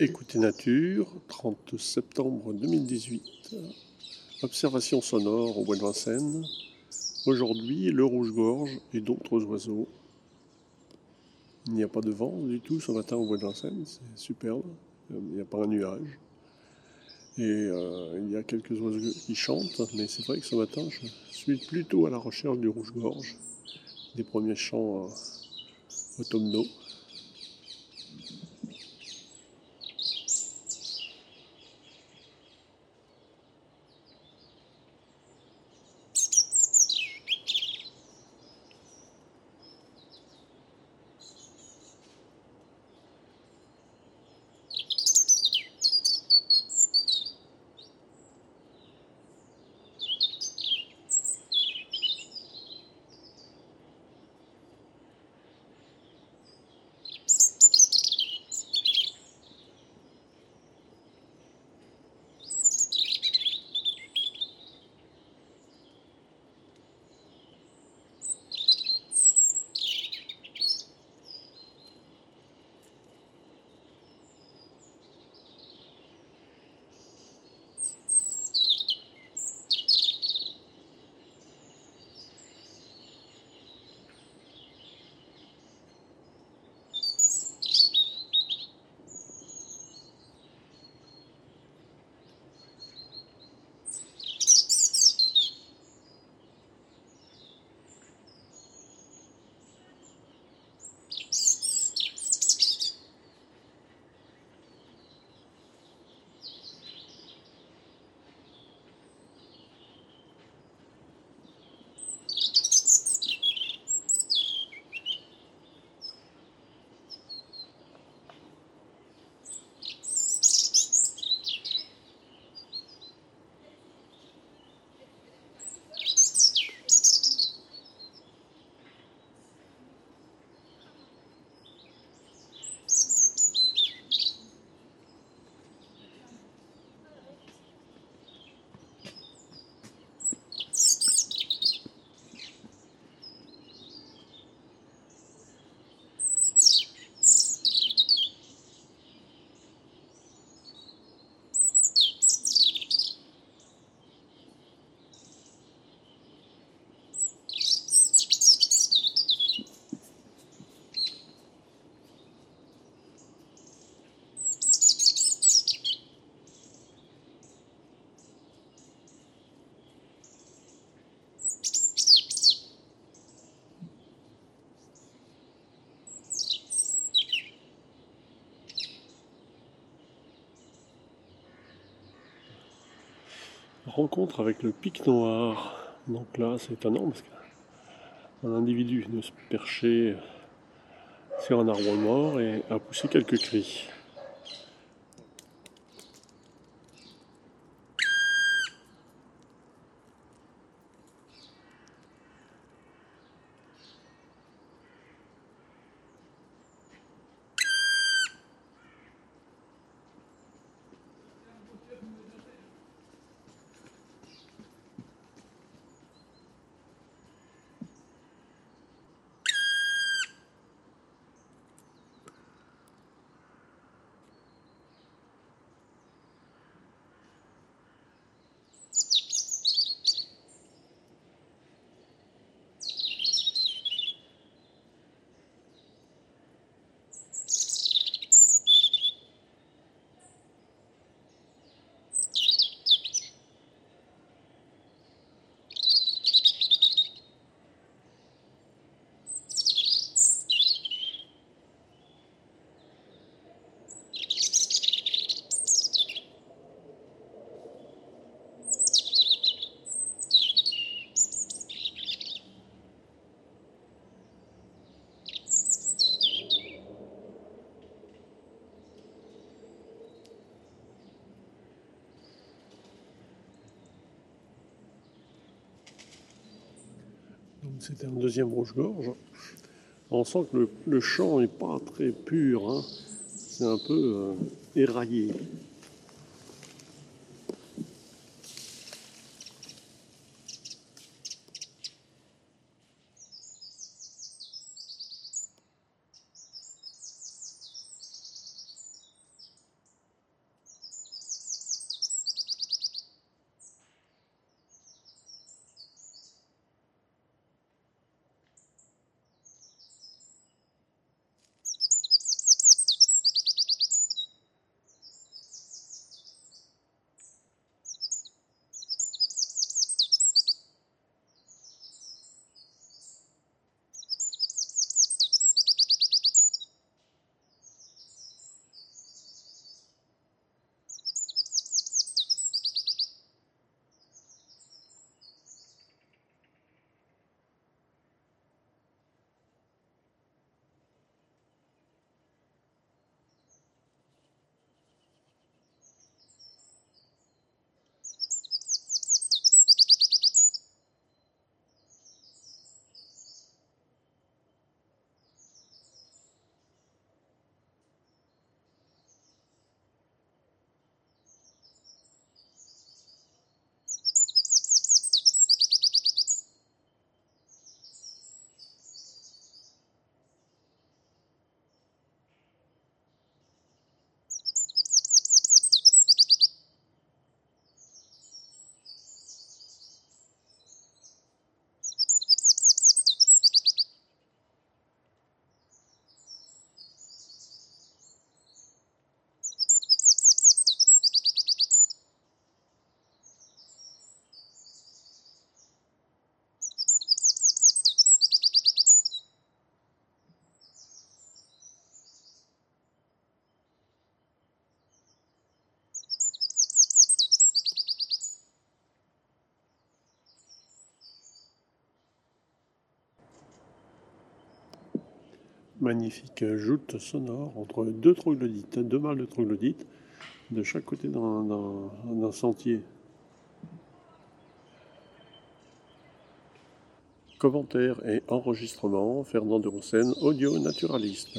Écoutez Nature, 30 septembre 2018. Observation sonore au bois de Vincennes. Aujourd'hui, le rouge-gorge et d'autres oiseaux. Il n'y a pas de vent du tout ce matin au bois de Vincennes, c'est superbe. Il n'y a pas un nuage. Et euh, il y a quelques oiseaux qui chantent, mais c'est vrai que ce matin, je suis plutôt à la recherche du rouge-gorge, des premiers chants euh, automnaux. Rencontre avec le pic noir. Donc là, c'est étonnant parce qu'un individu vient se percher sur un arbre mort et a poussé quelques cris. C'était un deuxième rouge-gorge. On sent que le, chant n'est pas très pur. Hein. C'est un peu euh, éraillé. Magnifique joute sonore entre deux troglodytes, deux mâles de troglodytes, de chaque côté d'un sentier. Commentaires et enregistrements, Fernand de Roussen, audio naturaliste.